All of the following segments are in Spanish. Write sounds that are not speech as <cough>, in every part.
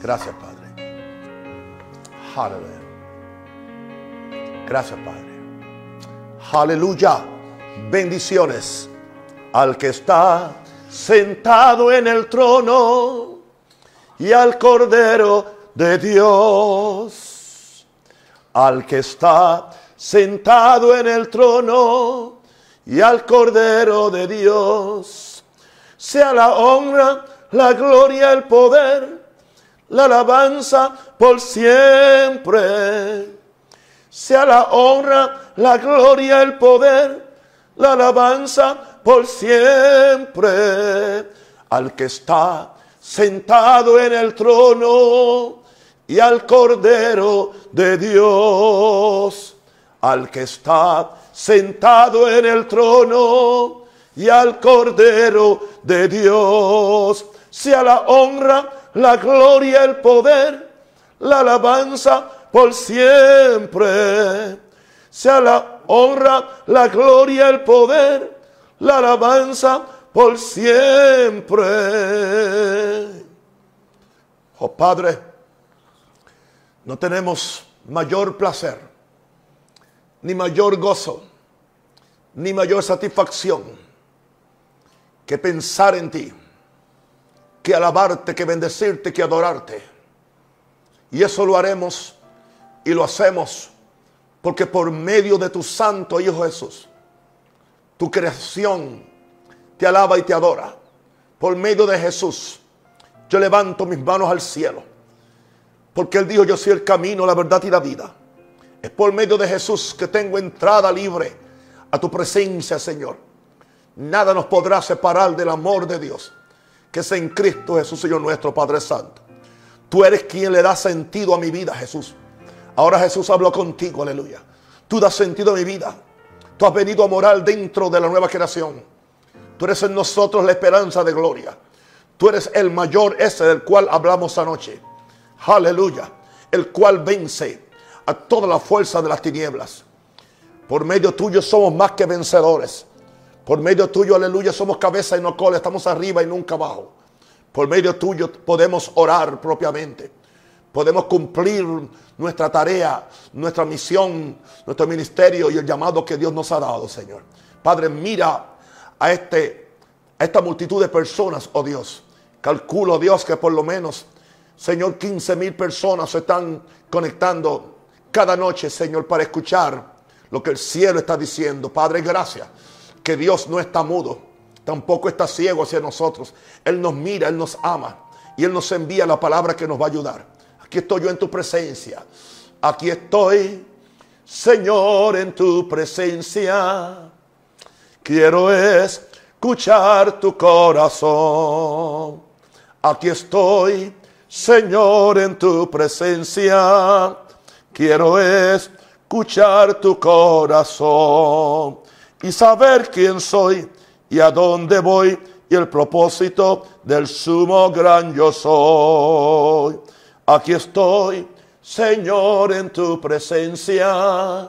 Gracias, Padre. Aleluya. Gracias, Padre. Aleluya. Bendiciones al que está sentado en el trono y al Cordero de Dios. Al que está sentado en el trono y al Cordero de Dios. Sea la honra, la gloria, el poder, la alabanza por siempre. Sea la honra, la gloria, el poder, la alabanza por siempre. Al que está sentado en el trono y al Cordero de Dios. Al que está sentado en el trono y al Cordero de Dios. Sea la honra, la gloria, el poder, la alabanza por siempre. Sea la honra, la gloria, el poder, la alabanza por siempre. Oh Padre, no tenemos mayor placer, ni mayor gozo, ni mayor satisfacción que pensar en ti, que alabarte, que bendecirte, que adorarte. Y eso lo haremos y lo hacemos porque por medio de tu Santo Hijo Jesús, tu creación te alaba y te adora. Por medio de Jesús, yo levanto mis manos al cielo. Porque Él dijo, yo soy el camino, la verdad y la vida. Es por medio de Jesús que tengo entrada libre a tu presencia, Señor. Nada nos podrá separar del amor de Dios, que es en Cristo Jesús, Señor nuestro Padre Santo. Tú eres quien le da sentido a mi vida, Jesús. Ahora Jesús habló contigo, aleluya. Tú das sentido a mi vida. Tú has venido a morar dentro de la nueva creación. Tú eres en nosotros la esperanza de gloria. Tú eres el mayor ese del cual hablamos anoche. Aleluya. El cual vence a toda la fuerza de las tinieblas. Por medio tuyo somos más que vencedores. Por medio tuyo, aleluya, somos cabeza y no cola. Estamos arriba y nunca abajo. Por medio tuyo podemos orar propiamente. Podemos cumplir nuestra tarea, nuestra misión, nuestro ministerio y el llamado que Dios nos ha dado, Señor. Padre, mira a, este, a esta multitud de personas, oh Dios. Calculo, Dios, que por lo menos, Señor, 15 mil personas se están conectando cada noche, Señor, para escuchar lo que el cielo está diciendo. Padre, gracias. Que Dios no está mudo, tampoco está ciego hacia nosotros. Él nos mira, Él nos ama y Él nos envía la palabra que nos va a ayudar. Aquí estoy yo en tu presencia. Aquí estoy, Señor, en tu presencia. Quiero escuchar tu corazón. Aquí estoy, Señor, en tu presencia. Quiero escuchar tu corazón y saber quién soy y a dónde voy y el propósito del sumo gran yo soy. Aquí estoy, Señor, en tu presencia.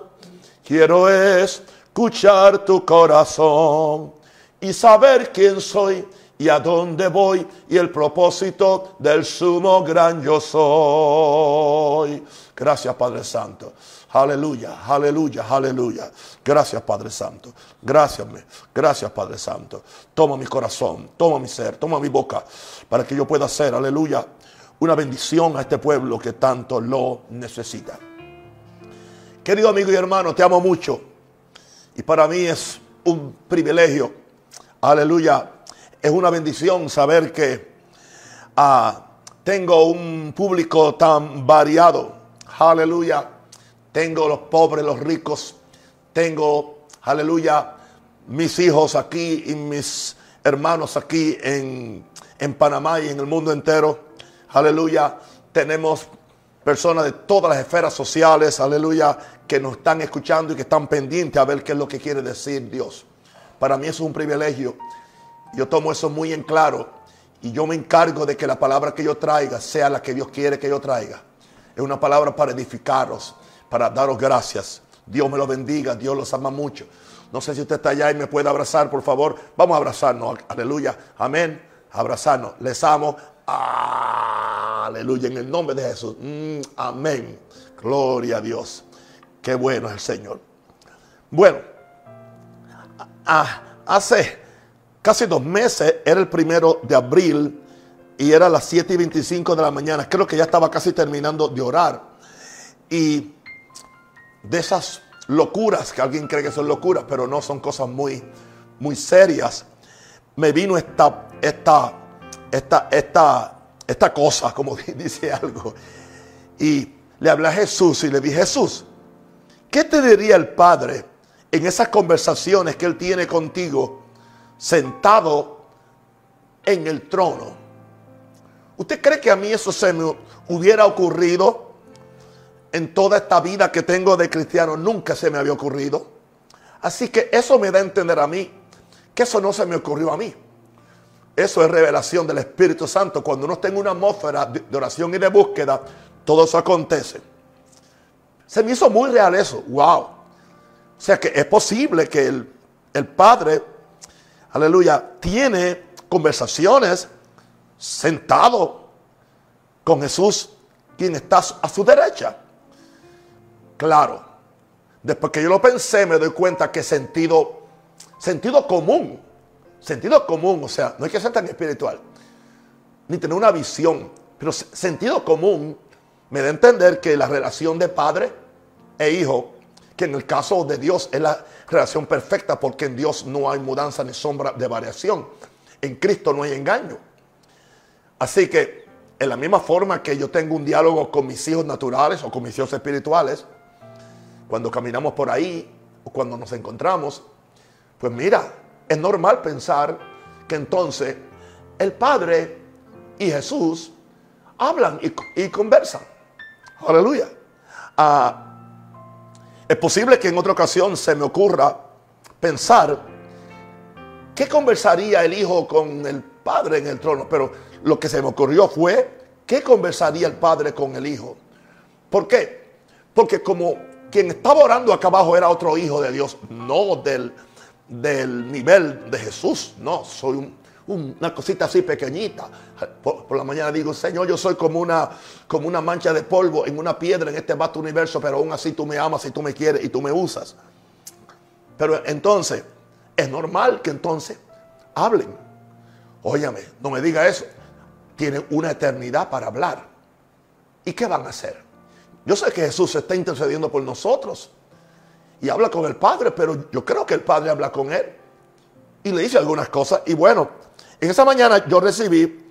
Quiero escuchar tu corazón y saber quién soy y a dónde voy y el propósito del sumo gran yo soy. Gracias, Padre Santo. Aleluya, aleluya, aleluya. Gracias, Padre Santo. Gracias, gracias, Padre Santo. Toma mi corazón, toma mi ser, toma mi boca para que yo pueda hacer, aleluya, una bendición a este pueblo que tanto lo necesita. Querido amigo y hermano, te amo mucho. Y para mí es un privilegio, aleluya, es una bendición saber que ah, tengo un público tan variado. Aleluya. Tengo los pobres, los ricos. Tengo, aleluya, mis hijos aquí y mis hermanos aquí en, en Panamá y en el mundo entero. Aleluya. Tenemos personas de todas las esferas sociales, aleluya, que nos están escuchando y que están pendientes a ver qué es lo que quiere decir Dios. Para mí eso es un privilegio. Yo tomo eso muy en claro y yo me encargo de que la palabra que yo traiga sea la que Dios quiere que yo traiga. Es una palabra para edificaros, para daros gracias. Dios me lo bendiga, Dios los ama mucho. No sé si usted está allá y me puede abrazar, por favor. Vamos a abrazarnos, aleluya, amén. Abrazarnos, les amo. Aleluya, en el nombre de Jesús. Mm, amén. Gloria a Dios. Qué bueno es el Señor. Bueno, hace casi dos meses, era el primero de abril y era las 7 y 25 de la mañana. Creo que ya estaba casi terminando de orar. Y de esas locuras, que alguien cree que son locuras, pero no son cosas muy, muy serias, me vino esta, esta, esta, esta, esta cosa, como <laughs> dice algo. Y le hablé a Jesús y le dije, Jesús, ¿qué te diría el Padre en esas conversaciones que Él tiene contigo sentado en el trono? ¿Usted cree que a mí eso se me hubiera ocurrido en toda esta vida que tengo de cristiano? Nunca se me había ocurrido. Así que eso me da a entender a mí que eso no se me ocurrió a mí. Eso es revelación del Espíritu Santo. Cuando uno está en una atmósfera de oración y de búsqueda, todo eso acontece. Se me hizo muy real eso. Wow. O sea que es posible que el, el Padre, aleluya, tiene conversaciones sentado con Jesús, quien está a su derecha. Claro, después que yo lo pensé, me doy cuenta que sentido, sentido común, sentido común, o sea, no hay que ser tan espiritual, ni tener una visión, pero sentido común me da a entender que la relación de padre e hijo, que en el caso de Dios es la relación perfecta, porque en Dios no hay mudanza ni sombra de variación, en Cristo no hay engaño. Así que, en la misma forma que yo tengo un diálogo con mis hijos naturales o con mis hijos espirituales, cuando caminamos por ahí o cuando nos encontramos, pues mira, es normal pensar que entonces el Padre y Jesús hablan y, conversan. Aleluya. Ah, es posible que en otra ocasión se me ocurra pensar qué conversaría el Hijo con el Padre en el trono, pero lo que se me ocurrió fue, ¿qué conversaría el Padre con el Hijo? ¿Por qué? Porque como quien estaba orando acá abajo era otro hijo de Dios, no del, del nivel de Jesús, no, soy una cosita así pequeñita. Por, la mañana digo, Señor, yo soy como una, como una mancha de polvo en una piedra en este vasto universo, pero aún así tú me amas y tú me quieres y tú me usas. Pero entonces, es normal que entonces hablen. Óyame, no me diga eso tienen una eternidad para hablar. ¿Y qué van a hacer? Yo sé que Jesús está intercediendo por nosotros y habla con el Padre, pero yo creo que el Padre habla con él y le dice algunas cosas. Y bueno, en esa mañana yo recibí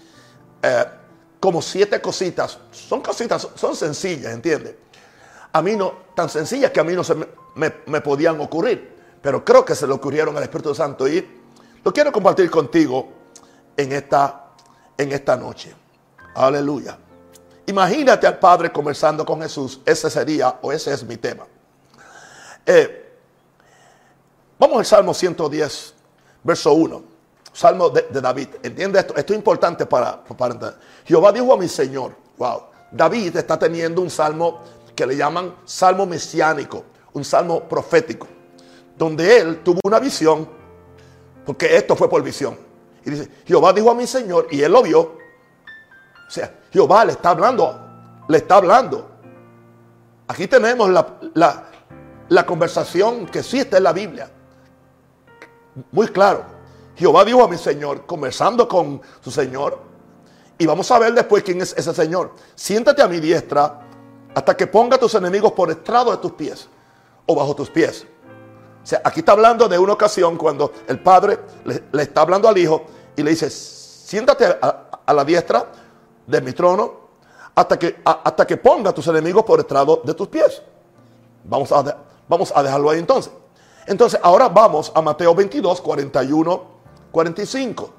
eh, como siete cositas. Son cositas, son sencillas, ¿entiendes? A mí no, tan sencillas que a mí no se me, me podían ocurrir, pero creo que se le ocurrieron al Espíritu Santo y lo quiero compartir contigo en esta en esta noche. Aleluya. Imagínate al Padre conversando con Jesús. Ese sería, o ese es mi tema. Eh, vamos al Salmo 110, verso 1. Salmo de, David. ¿Entiende esto? Esto es importante para, para entender. Jehová dijo a mi Señor. Wow. David está teniendo un salmo que le llaman salmo mesiánico. Un salmo profético. Donde él tuvo una visión. Porque esto fue por visión y dice, Jehová dijo a mi Señor, y él lo vio. O sea, Jehová le está hablando, le está hablando. Aquí tenemos la, la conversación que existe en la Biblia. Muy claro. Jehová dijo a mi Señor, conversando con su Señor. Y vamos a ver después quién es ese Señor. Siéntate a mi diestra hasta que ponga a tus enemigos por estrado de tus pies o bajo tus pies. O sea, aquí está hablando de una ocasión cuando el padre le, está hablando al hijo y le dice, siéntate a, la diestra de mi trono hasta que, hasta que ponga a tus enemigos por estrado de tus pies. Vamos a, vamos a dejarlo ahí entonces. Entonces, ahora vamos a Mateo 22, 41, 45.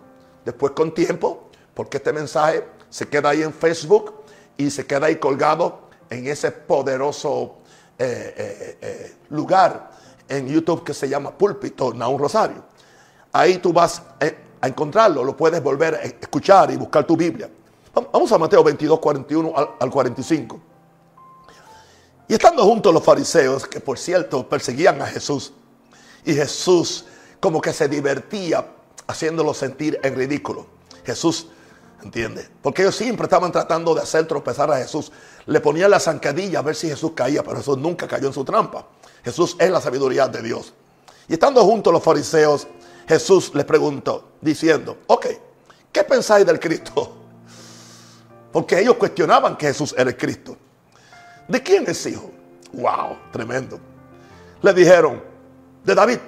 Después con tiempo, porque este mensaje se queda ahí en Facebook y se queda ahí colgado en ese poderoso eh, eh, eh, lugar en YouTube que se llama Púlpito un Rosario. Ahí tú vas a encontrarlo, lo puedes volver a escuchar y buscar tu Biblia. Vamos a Mateo 22, 41 al 45. Y estando juntos los fariseos, que por cierto perseguían a Jesús, y Jesús como que se divertía haciéndolo sentir en ridículo. Jesús ¿Entiendes? Porque ellos siempre estaban tratando de hacer tropezar a Jesús. Le ponían la zancadilla a ver si Jesús caía, pero Jesús nunca cayó en su trampa. Jesús es la sabiduría de Dios. Y estando juntos los fariseos, Jesús les preguntó, diciendo, ok, ¿qué pensáis del Cristo? Porque ellos cuestionaban que Jesús era el Cristo. ¿De quién es hijo? Wow, tremendo. Le dijeron, de David.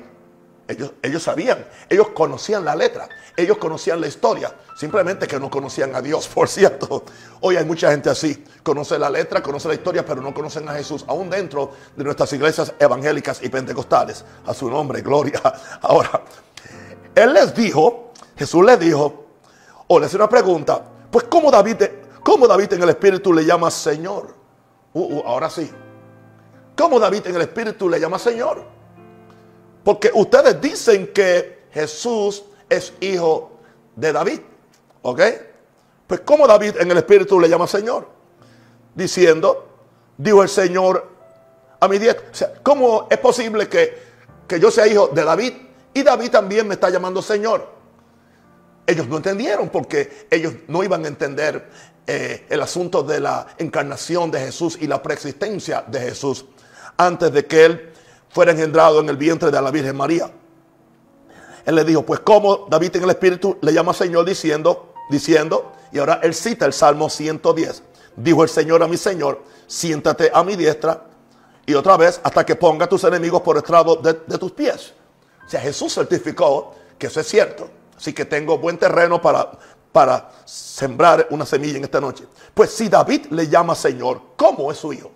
Ellos, ellos sabían, ellos conocían la letra, ellos conocían la historia, simplemente que no conocían a Dios, <laughs> por cierto. Hoy hay mucha gente así, conoce la letra, conoce la historia, pero no conocen a Jesús, aún dentro de nuestras iglesias evangélicas y pentecostales. A su nombre, gloria. <laughs> Ahora, Él les dijo, Jesús les dijo, o les hizo una pregunta, pues ¿cómo David, cómo David en el Espíritu le llama Señor? Uh, uh, ahora sí. ¿Cómo David en el Espíritu le llama Señor? Porque ustedes dicen que Jesús es hijo de David. ¿Ok? Pues ¿cómo David en el Espíritu le llama Señor? Diciendo, dijo el Señor a mi diestra. O sea, ¿cómo es posible que, que yo sea hijo de David y David también me está llamando Señor? Ellos no entendieron porque ellos no iban a entender eh, el asunto de la encarnación de Jesús y la preexistencia de Jesús antes de que él fuera engendrado en el vientre de la Virgen María. Él le dijo, pues como David en el Espíritu le llama Señor diciendo, diciendo, y ahora él cita el Salmo 110. Dijo el Señor a mi Señor, siéntate a mi diestra y otra vez hasta que ponga a tus enemigos por estrado de, de tus pies. O sea, Jesús certificó que eso es cierto. Así que tengo buen terreno para, para sembrar una semilla en esta noche. Pues si David le llama Señor, ¿cómo es su hijo?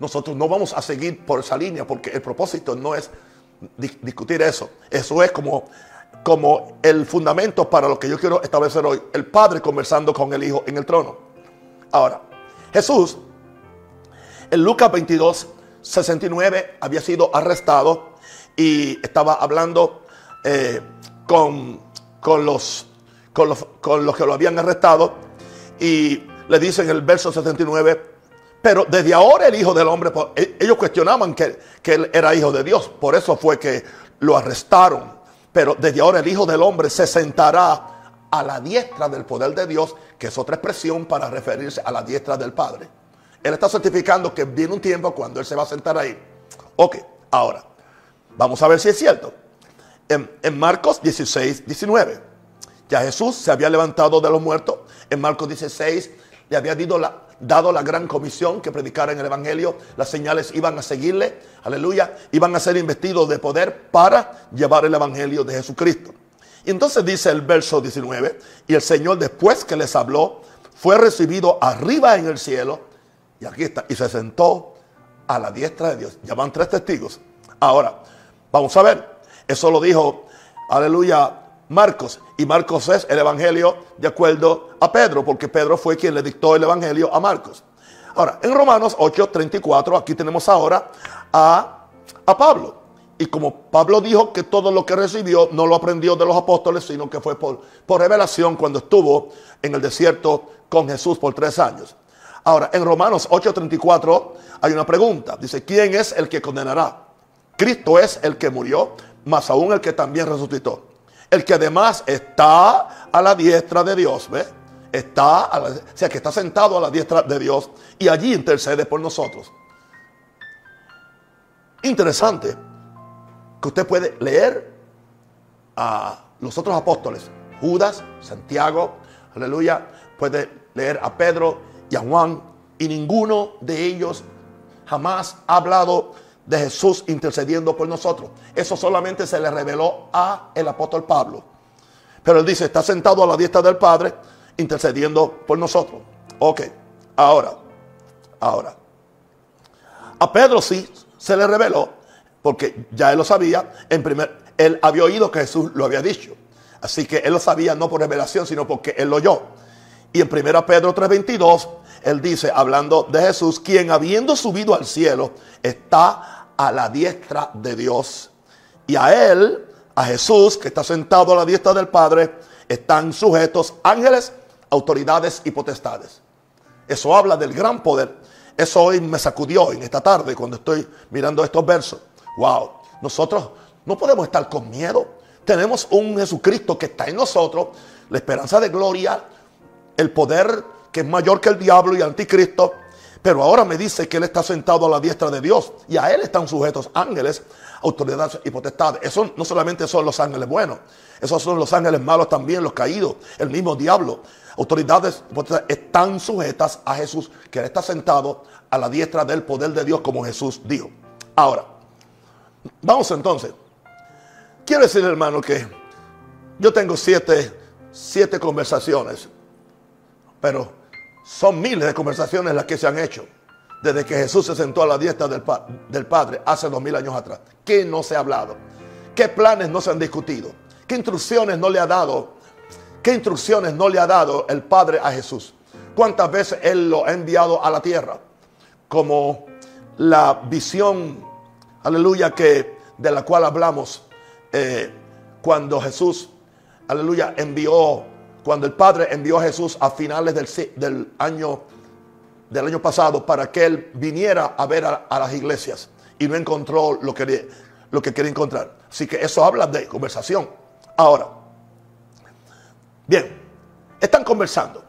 Nosotros no vamos a seguir por esa línea porque el propósito no es discutir eso. Eso es como, como el fundamento para lo que yo quiero establecer hoy. El Padre conversando con el Hijo en el trono. Ahora, Jesús, en Lucas 22, 69, había sido arrestado y estaba hablando eh, con, con, los, con, los, con los que lo habían arrestado. Y le dice en el verso 69, pero desde ahora el Hijo del Hombre, e, ellos cuestionaban que, él era Hijo de Dios. Por eso fue que lo arrestaron. Pero desde ahora el Hijo del Hombre se sentará a la diestra del poder de Dios, que es otra expresión para referirse a la diestra del Padre. Él está certificando que viene un tiempo cuando Él se va a sentar ahí. Ok, ahora, vamos a ver si es cierto. En, en Marcos 16, 19, ya Jesús se había levantado de los muertos. En Marcos 16 le había dado la, gran comisión que predicara en el Evangelio, las señales iban a seguirle, aleluya, iban a ser investidos de poder para llevar el Evangelio de Jesucristo. Y entonces dice el verso 19, y el Señor después que les habló, fue recibido arriba en el cielo, y aquí está, y se sentó a la diestra de Dios. Ya van tres testigos. Ahora, vamos a ver, eso lo dijo, aleluya, Marcos. Y Marcos es el Evangelio de acuerdo a Pedro, porque Pedro fue quien le dictó el Evangelio a Marcos. Ahora, en Romanos 8:34, aquí tenemos ahora a, a Pablo. Y como Pablo dijo que todo lo que recibió no lo aprendió de los apóstoles, sino que fue por, por revelación cuando estuvo en el desierto con Jesús por tres años. Ahora, en Romanos 8:34 hay una pregunta. Dice, ¿quién es el que condenará? Cristo es el que murió, más aún el que también resucitó el que además está a la diestra de Dios, ¿ve? Está, o sea, que está sentado a la diestra de Dios y allí intercede por nosotros. Interesante que usted puede leer a los otros apóstoles, Judas, Santiago, aleluya, puede leer a Pedro y a Juan y ninguno de ellos jamás ha hablado de Jesús intercediendo por nosotros. Eso solamente se le reveló a el apóstol Pablo. Pero él dice, está sentado a la diestra del Padre intercediendo por nosotros. Ok, ahora, ahora. A Pedro sí se le reveló, porque ya él lo sabía, en primer, él había oído que Jesús lo había dicho. Así que él lo sabía no por revelación, sino porque él lo oyó. Y en 1 Pedro 3:22, él dice, hablando de Jesús, quien habiendo subido al cielo, está a la diestra de Dios. Y a Él, a Jesús, que está sentado a la diestra del Padre, están sujetos ángeles, autoridades y potestades. Eso habla del gran poder. Eso hoy me sacudió en esta tarde cuando estoy mirando estos versos. Wow, nosotros no podemos estar con miedo. Tenemos un Jesucristo que está en nosotros, la esperanza de gloria, el poder que es mayor que el diablo y anticristo, pero ahora me dice que Él está sentado a la diestra de Dios y a Él están sujetos ángeles, autoridades y potestades. Eso no solamente son los ángeles buenos, esos son los ángeles malos también, los caídos, el mismo diablo. Autoridades están sujetas a Jesús, que Él está sentado a la diestra del poder de Dios, como Jesús dijo. Ahora, vamos entonces. Quiero decir, hermano, que yo tengo siete, siete conversaciones, pero son miles de conversaciones las que se han hecho desde que Jesús se sentó a la diestra del, Padre hace dos mil años atrás. ¿Qué no se ha hablado? ¿Qué planes no se han discutido? ¿Qué instrucciones no le ha dado? ¿Qué instrucciones no le ha dado el Padre a Jesús? ¿Cuántas veces Él lo ha enviado a la tierra? Como la visión, aleluya, que, de la cual hablamos eh, cuando Jesús, aleluya, envió cuando el Padre envió a Jesús a finales del, año, del año pasado para que Él viniera a ver a, las iglesias y no encontró lo que, lo que quería encontrar. Así que eso habla de conversación. Ahora, bien, están conversando.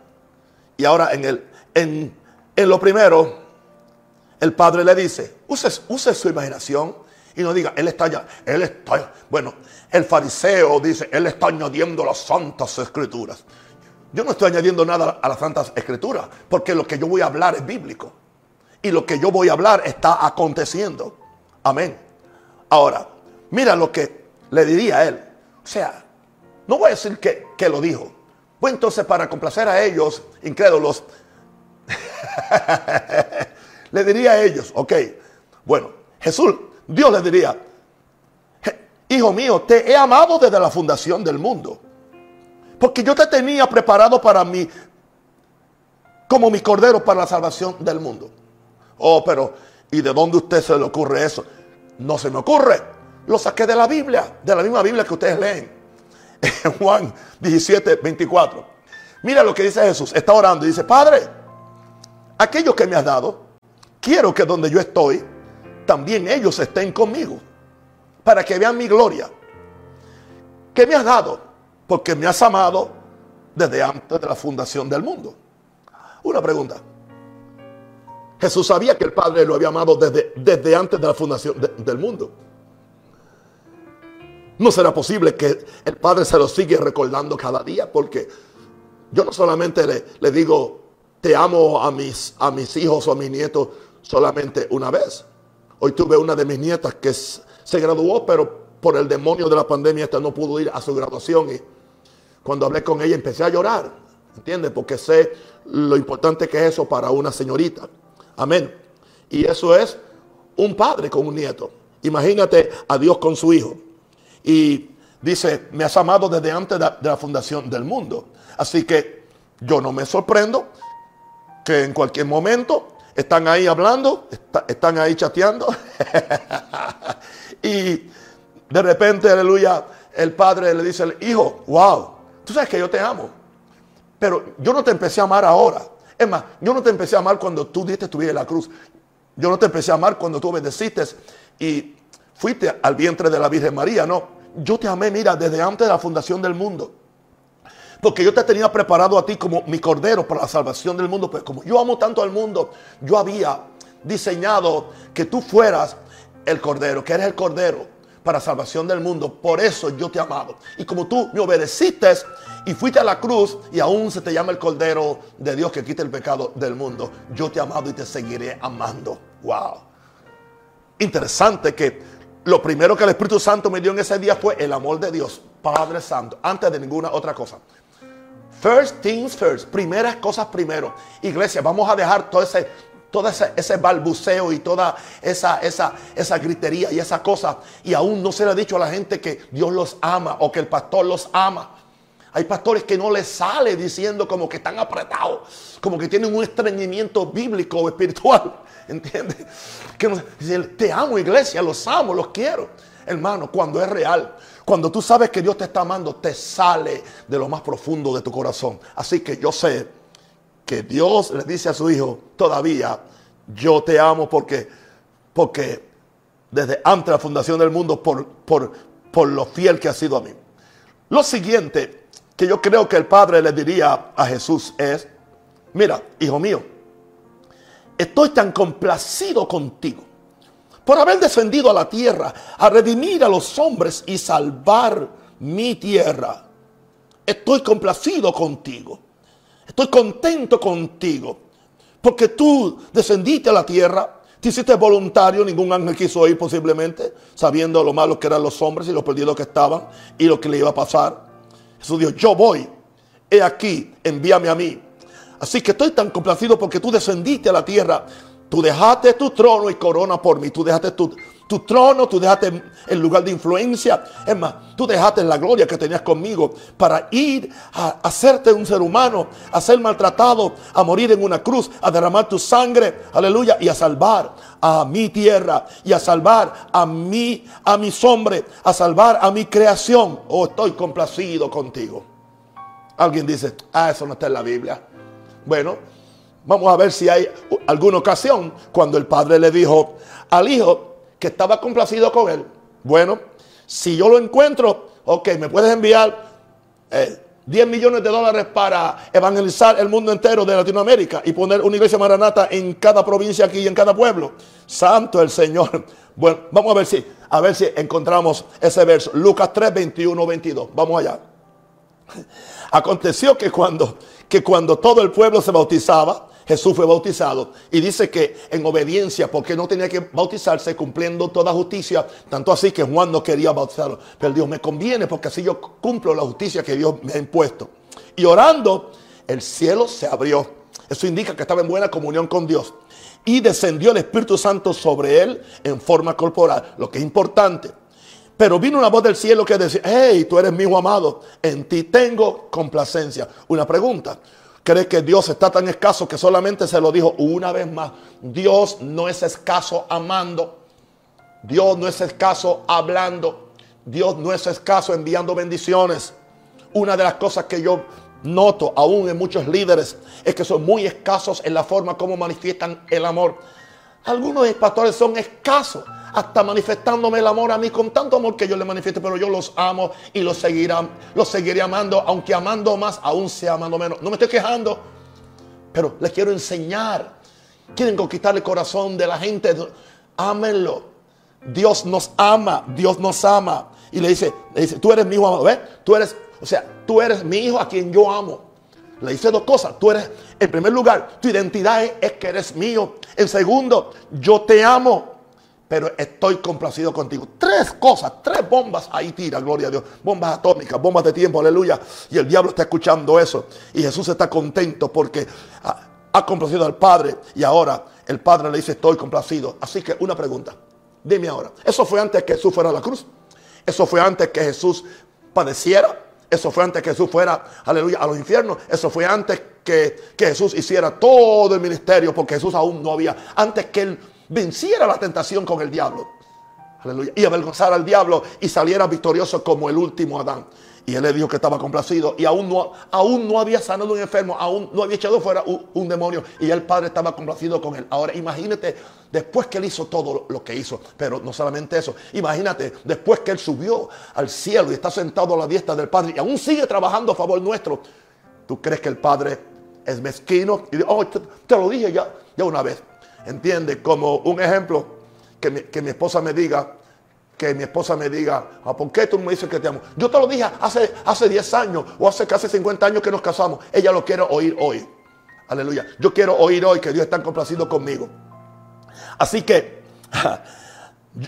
Y ahora en, el, en, en lo primero, el Padre le dice, use, use su imaginación y no diga, Él está ya, Él está, bueno, el fariseo dice, él está añadiendo las santas escrituras. Yo no estoy añadiendo nada a las santas escrituras, porque lo que yo voy a hablar es bíblico. Y lo que yo voy a hablar está aconteciendo. Amén. Ahora, mira lo que le diría a él. O sea, no voy a decir que, que lo dijo. Pues entonces para complacer a ellos, incrédulos, <laughs> le diría a ellos, ok, bueno, Jesús, Dios le diría, Hijo mío, te he amado desde la fundación del mundo. Porque yo te tenía preparado para mí como mi cordero para la salvación del mundo. Oh, pero ¿y de dónde usted se le ocurre eso? No se me ocurre. Lo saqué de la Biblia, de la misma Biblia que ustedes leen. <laughs> En Juan 17, 24. Mira lo que dice Jesús. Está orando y dice, Padre, aquellos que me has dado, quiero que donde yo estoy, también ellos estén conmigo para que vean mi gloria. ¿Qué me has dado? Porque me has amado desde antes de la fundación del mundo. Una pregunta. Jesús sabía que el Padre lo había amado desde, desde antes de la fundación del mundo. No será posible que el Padre se lo siga recordando cada día porque yo no solamente le, le digo, te amo a mis, a mis hijos o a mis nietos solamente una vez. Hoy tuve una de mis nietas que se graduó, pero por el demonio de la pandemia esta no pudo ir a su graduación. Y cuando hablé con ella empecé a llorar, ¿entiendes? Porque sé lo importante que es eso para una señorita. Amén. Y eso es un padre con un nieto. Imagínate a Dios con su hijo. Y dice, me has amado desde antes de la fundación del mundo. Así que yo no me sorprendo que en cualquier momento están ahí hablando, están ahí chateando. <laughs> Y de repente, aleluya, el padre le dice al hijo, wow, tú sabes que yo te amo. Pero yo no te empecé a amar ahora. Es más, yo no te empecé a amar cuando tú diste tu vida en la cruz. Yo no te empecé a amar cuando tú obedeciste y fuiste al vientre de la Virgen María. No, yo te amé, mira, desde antes de la fundación del mundo. Porque yo te tenía preparado a ti como mi cordero para la salvación del mundo. Pues como yo amo tanto al mundo, yo había diseñado que tú fueras el Cordero, que eres el Cordero para salvación del mundo. Por eso yo te he amado. Y como tú me obedeciste y fuiste a la cruz y aún se te llama el Cordero de Dios que quita el pecado del mundo, yo te he amado y te seguiré amando. Wow. Interesante que lo primero que el Espíritu Santo me dio en ese día fue el amor de Dios, Padre Santo, antes de ninguna otra cosa. First things first, primeras cosas primero. Iglesia, vamos a dejar todo ese todo ese, balbuceo y toda esa, esa, esa gritería y esa cosa. Y aún no se le ha dicho a la gente que Dios los ama o que el pastor los ama. Hay pastores que no les sale diciendo como que están apretados, como que tienen un estreñimiento bíblico o espiritual. <laughs> ¿Entiendes? Que te amo iglesia, los amo, los quiero. Hermano, cuando es real, cuando tú sabes que Dios te está amando, te sale de lo más profundo de tu corazón. Así que yo sé que Dios le dice a su hijo, todavía yo te amo porque, porque desde antes de la fundación del mundo, por, por, por lo fiel que ha sido a mí. Lo siguiente que yo creo que el Padre le diría a Jesús es, mira, hijo mío, estoy tan complacido contigo por haber descendido a la tierra a redimir a los hombres y salvar mi tierra. Estoy complacido contigo. Estoy contento contigo. Porque tú descendiste a la tierra, te hiciste voluntario, ningún ángel quiso ir posiblemente, sabiendo lo malo que eran los hombres y los perdidos que estaban y lo que le iba a pasar. Jesús dijo, yo voy, he aquí, envíame a mí. Así que estoy tan complacido porque tú descendiste a la tierra, tú dejaste tu trono y corona por mí, tú dejaste tu, tu trono, tú dejaste el lugar de influencia. Es más, tú dejaste la gloria que tenías conmigo para ir a hacerte un ser humano, a ser maltratado, a morir en una cruz, a derramar tu sangre, aleluya, y a salvar a mi tierra y a salvar a mí, a mis hombres, a salvar a mi creación. Oh, estoy complacido contigo. Alguien dice, ah, eso no está en la Biblia. Bueno, vamos a ver si hay alguna ocasión cuando el padre le dijo al hijo, que estaba complacido con él. Bueno, si yo lo encuentro, ok, me puedes enviar 10 eh, millones de dólares para evangelizar el mundo entero de Latinoamérica y poner una iglesia maranata en cada provincia aquí y en cada pueblo. Santo el Señor. <laughs> Bueno, vamos a ver si, a ver si encontramos ese verso. Lucas 3, 21, 22. Vamos allá. <laughs> Aconteció que cuando, que cuando todo el pueblo se bautizaba, Jesús fue bautizado y dice que en obediencia, porque no tenía que bautizarse cumpliendo toda justicia, tanto así que Juan no quería bautizarlo. Pero Dios me conviene porque así yo cumplo la justicia que Dios me ha impuesto. Y orando, el cielo se abrió. Eso indica que estaba en buena comunión con Dios. Y descendió el Espíritu Santo sobre él en forma corporal, lo que es importante. Pero vino una voz del cielo que decía, hey, tú eres mi hijo amado, en ti tengo complacencia. Una pregunta, cree que Dios está tan escaso que solamente se lo dijo una vez más. Dios no es escaso amando. Dios no es escaso hablando. Dios no es escaso enviando bendiciones. Una de las cosas que yo noto aún en muchos líderes es que son muy escasos en la forma como manifiestan el amor. Algunos pastores son escasos hasta manifestándome el amor a mí con tanto amor que yo le manifiesto, pero yo los amo y los seguiré, los seguiré amando, aunque amando más, aún sea amando menos. No me estoy quejando, pero les quiero enseñar. Quieren conquistar el corazón de la gente. Ámenlo. Dios nos ama, Dios nos ama. Y le dice, le dice, tú eres mi hijo amado, ¿ves? Tú eres, o sea, tú eres mi hijo a quien yo amo. Le dice dos cosas. Tú eres, en primer lugar, tu identidad es que eres mío. En segundo, yo te amo pero estoy complacido contigo. Tres cosas, tres bombas ahí tira, gloria a Dios. Bombas atómicas, bombas de tiempo, aleluya. Y el diablo está escuchando eso. Y Jesús está contento porque ha, complacido al Padre. Y ahora el Padre le dice, estoy complacido. Así que una pregunta, dime ahora, ¿eso fue antes que Jesús fuera a la cruz? ¿Eso fue antes que Jesús padeciera? ¿Eso fue antes que Jesús fuera, aleluya, a los infiernos? ¿Eso fue antes que, que Jesús hiciera todo el ministerio? Porque Jesús aún no había, antes que él venciera la tentación con el diablo. Aleluya. Y avergonzar al diablo y saliera victorioso como el último Adán. Y él le dijo que estaba complacido y aún no, aún no había sanado un enfermo, aún no había echado fuera un, demonio y el Padre estaba complacido con él. Ahora imagínate después que él hizo todo lo que hizo, pero no solamente eso, imagínate después que él subió al cielo y está sentado a la diestra del Padre y aún sigue trabajando a favor nuestro. ¿Tú crees que el Padre es mezquino? Y oh, te, te lo dije ya, ya una vez. ¿Entiende? Como un ejemplo, que mi, esposa me diga, que mi esposa me diga, ah, ¿por qué tú me dices que te amo? Yo te lo dije hace, hace 10 años o hace casi 50 años que nos casamos. Ella lo quiere oír hoy. Aleluya. Yo quiero oír hoy que Dios está complacido conmigo. Así que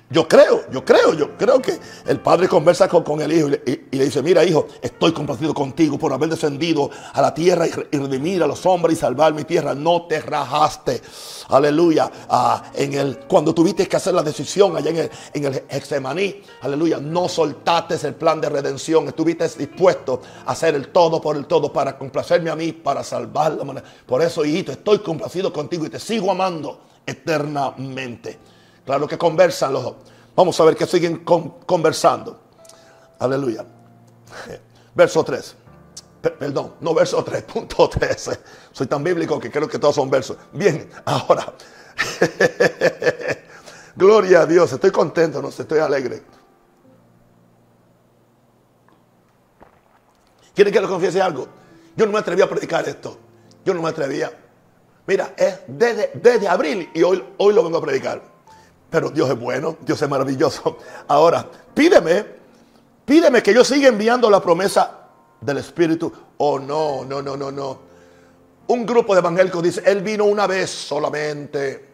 Yo creo, yo creo, yo creo que el padre conversa con, el hijo y le, dice, mira hijo, estoy complacido contigo por haber descendido a la tierra y, redimir a los hombres y salvar mi tierra. No te rajaste, aleluya, ah, en el, cuando tuviste que hacer la decisión allá en el, en el Hexemaní, aleluya, no soltaste el plan de redención, estuviste dispuesto a hacer el todo por el todo para complacerme a mí, para salvar la Por eso, hijito, estoy complacido contigo y te sigo amando eternamente. Claro que conversan los dos. Vamos a ver que siguen conversando. Aleluya. Verso 3. perdón, no verso 3, <laughs> punto 13. Soy tan bíblico que creo que todos son versos. Bien, ahora. <laughs> Gloria a Dios, estoy contento, no estoy alegre. ¿Quieren que le confiese algo? Yo no me atreví a predicar esto. Yo no me atrevía. Mira, es desde, desde abril y hoy, hoy lo vengo a predicar. Pero Dios es bueno, Dios es maravilloso. Ahora, pídeme, pídeme que yo siga enviando la promesa del Espíritu. Oh, no, no, no, no, no. Un grupo de evangélicos dice, Él vino una vez solamente,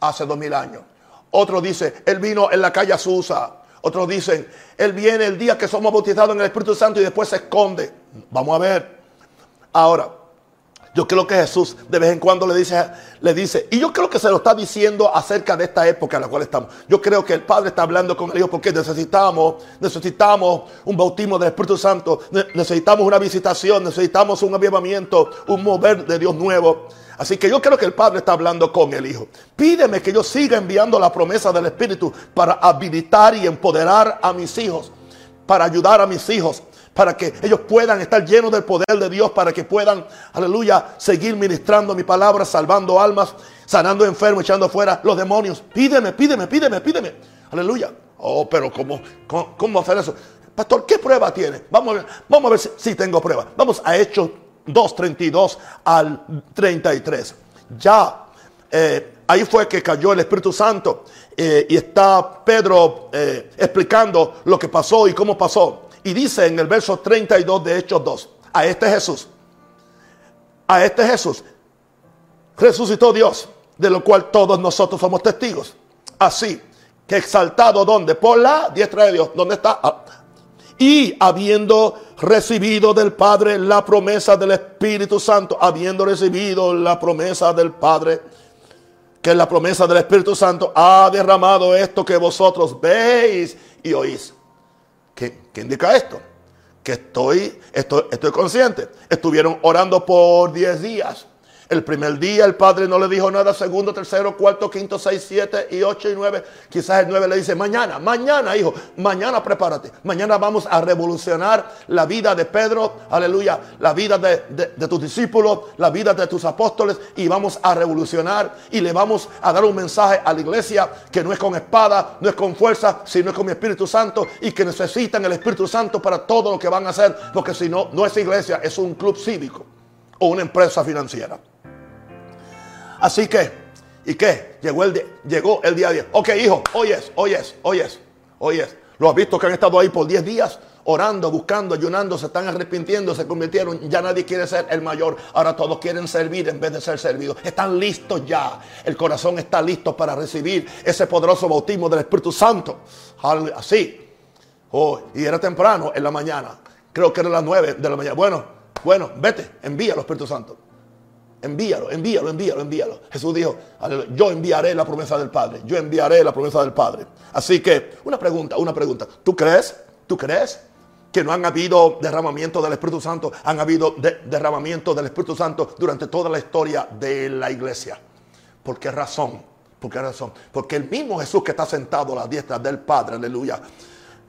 hace dos mil años. Otro dice, Él vino en la calle Azusa. Otros dicen, Él viene el día que somos bautizados en el Espíritu Santo y después se esconde. Vamos a ver. Ahora, yo creo que Jesús de vez en cuando le dice, le dice, y yo creo que se lo está diciendo acerca de esta época en la cual estamos. Yo creo que el Padre está hablando con el Hijo porque necesitamos, necesitamos un bautismo del Espíritu Santo, necesitamos una visitación, necesitamos un avivamiento, un mover de Dios nuevo. Así que yo creo que el Padre está hablando con el Hijo. Pídeme que yo siga enviando la promesa del Espíritu para habilitar y empoderar a mis hijos, para ayudar a mis hijos para que ellos puedan estar llenos del poder de Dios, para que puedan, aleluya, seguir ministrando mi palabra, salvando almas, sanando enfermos, echando fuera los demonios. Pídeme, pídeme, pídeme, pídeme. Aleluya. Oh, pero ¿cómo, cómo, hacer eso? Pastor, ¿qué prueba tiene? Vamos a ver, vamos a ver si, tengo prueba. Vamos a Hechos 2.32 al 33. Ya eh, ahí fue que cayó el Espíritu Santo eh, y está Pedro eh, explicando lo que pasó y cómo pasó. Y dice en el verso 32 de Hechos 2, a este Jesús, a este Jesús, resucitó Dios, de lo cual todos nosotros somos testigos. Así que exaltado donde? Por la diestra de Dios. ¿Dónde está? Ah. Y habiendo recibido del Padre la promesa del Espíritu Santo, habiendo recibido la promesa del Padre, que es la promesa del Espíritu Santo, ha derramado esto que vosotros veis y oís. ¿Qué, indica esto? Que estoy, estoy, estoy consciente. Estuvieron orando por 10 días. El primer día el padre no le dijo nada, segundo, tercero, cuarto, quinto, seis, siete y ocho y nueve. Quizás el nueve le dice, mañana, mañana, hijo, mañana prepárate. Mañana vamos a revolucionar la vida de Pedro, aleluya, la vida de, de, tus discípulos, la vida de tus apóstoles y vamos a revolucionar y le vamos a dar un mensaje a la iglesia que no es con espada, no es con fuerza, sino es con mi Espíritu Santo y que necesitan el Espíritu Santo para todo lo que van a hacer, porque si no, no es iglesia, es un club cívico o una empresa financiera. Así que, ¿y qué? Llegó el, día 10. Ok, hijo, hoy es, hoy es, hoy es, hoy es. Lo has visto que han estado ahí por 10 días orando, buscando, ayunando, se están arrepintiendo, se convirtieron. Ya nadie quiere ser el mayor. Ahora todos quieren servir en vez de ser servidos. Están listos ya. El corazón está listo para recibir ese poderoso bautismo del Espíritu Santo. Así. Oh, y era temprano en la mañana. Creo que era las 9 de la mañana. Bueno, bueno, vete, envía al Espíritu Santo. Envíalo, envíalo, envíalo, envíalo. Jesús dijo, yo enviaré la promesa del Padre. Yo enviaré la promesa del Padre. Así que, una pregunta, una pregunta. ¿Tú crees? ¿Tú crees? que no han habido derramamiento del Espíritu Santo, han habido derramamiento del Espíritu Santo durante toda la historia de la iglesia. ¿Por qué razón? ¿Por qué razón? Porque el mismo Jesús que está sentado a la diestra del Padre, aleluya,